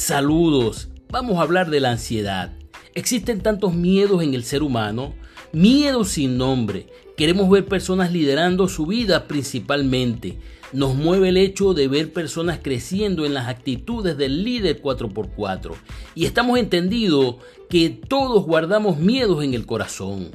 Saludos. Vamos a hablar de la ansiedad. Existen tantos miedos en el ser humano, miedos sin nombre. Queremos ver personas liderando su vida principalmente. Nos mueve el hecho de ver personas creciendo en las actitudes del líder 4x4. Y estamos entendidos que todos guardamos miedos en el corazón.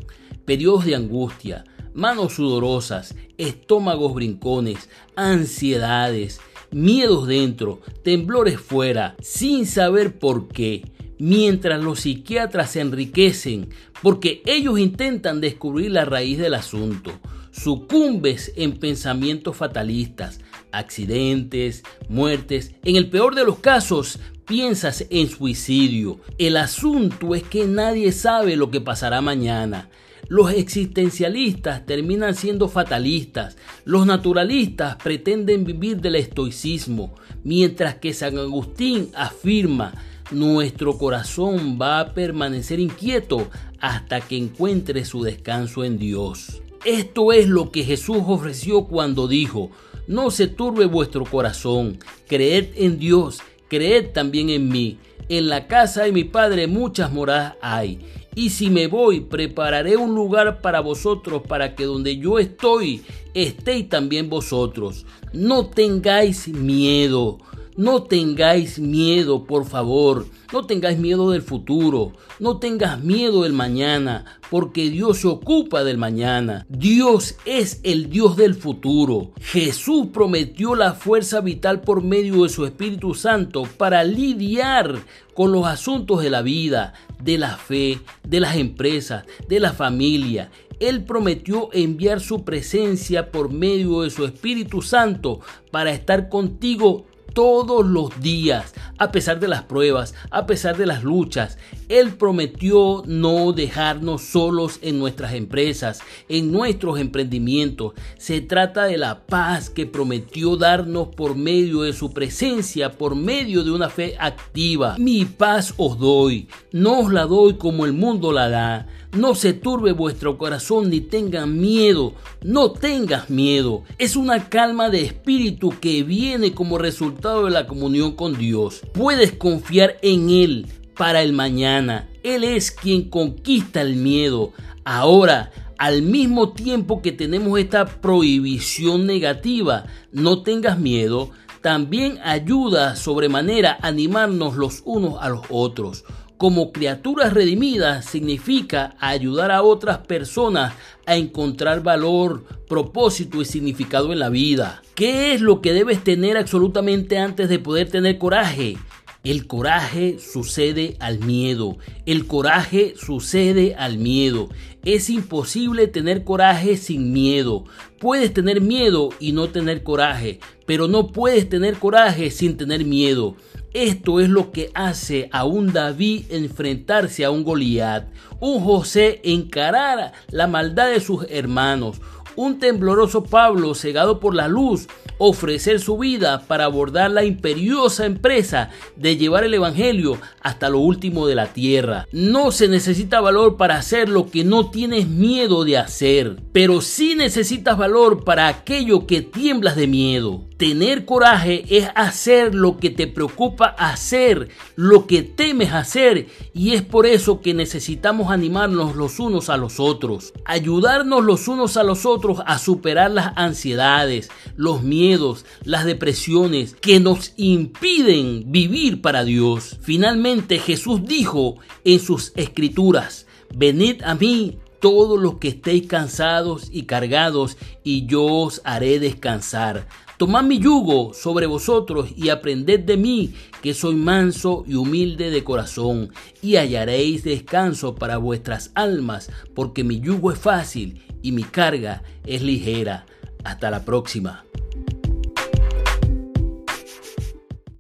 Periodos de angustia, manos sudorosas, estómagos brincones, ansiedades, miedos dentro, temblores fuera, sin saber por qué, mientras los psiquiatras se enriquecen porque ellos intentan descubrir la raíz del asunto. Sucumbes en pensamientos fatalistas, accidentes, muertes. En el peor de los casos, piensas en suicidio. El asunto es que nadie sabe lo que pasará mañana. Los existencialistas terminan siendo fatalistas, los naturalistas pretenden vivir del estoicismo, mientras que San Agustín afirma, nuestro corazón va a permanecer inquieto hasta que encuentre su descanso en Dios. Esto es lo que Jesús ofreció cuando dijo, no se turbe vuestro corazón, creed en Dios, creed también en mí. En la casa de mi Padre muchas moradas hay y si me voy, prepararé un lugar para vosotros, para que donde yo estoy, estéis también vosotros. No tengáis miedo. No tengáis miedo, por favor. No tengáis miedo del futuro. No tengas miedo del mañana, porque Dios se ocupa del mañana. Dios es el Dios del futuro. Jesús prometió la fuerza vital por medio de su Espíritu Santo para lidiar con los asuntos de la vida, de la fe, de las empresas, de la familia. Él prometió enviar su presencia por medio de su Espíritu Santo para estar contigo todos los días, a pesar de las pruebas, a pesar de las luchas. Él prometió no dejarnos solos en nuestras empresas, en nuestros emprendimientos. Se trata de la paz que prometió darnos por medio de su presencia, por medio de una fe activa. Mi paz os doy, no os la doy como el mundo la da. No se turbe vuestro corazón ni tengan miedo. No tengas miedo. Es una calma de espíritu que viene como resultado de la comunión con Dios. Puedes confiar en Él para el mañana. Él es quien conquista el miedo. Ahora, al mismo tiempo que tenemos esta prohibición negativa, no tengas miedo, también ayuda sobremanera a animarnos los unos a los otros como criaturas redimidas significa ayudar a otras personas a encontrar valor, propósito y significado en la vida. ¿Qué es lo que debes tener absolutamente antes de poder tener coraje? El coraje sucede al miedo. El coraje sucede al miedo. Es imposible tener coraje sin miedo. Puedes tener miedo y no tener coraje, pero no puedes tener coraje sin tener miedo. Esto es lo que hace a un David enfrentarse a un Goliat, un José encarar la maldad de sus hermanos, un tembloroso Pablo cegado por la luz ofrecer su vida para abordar la imperiosa empresa de llevar el Evangelio hasta lo último de la tierra. No se necesita valor para hacer lo que no tienes miedo de hacer, pero sí necesitas valor para aquello que tiemblas de miedo. Tener coraje es hacer lo que te preocupa hacer, lo que temes hacer, y es por eso que necesitamos animarnos los unos a los otros, ayudarnos los unos a los otros a superar las ansiedades, los miedos, las depresiones que nos impiden vivir para Dios. Finalmente Jesús dijo en sus escrituras, venid a mí todos los que estéis cansados y cargados, y yo os haré descansar. Tomad mi yugo sobre vosotros y aprended de mí, que soy manso y humilde de corazón, y hallaréis descanso para vuestras almas, porque mi yugo es fácil y mi carga es ligera. Hasta la próxima.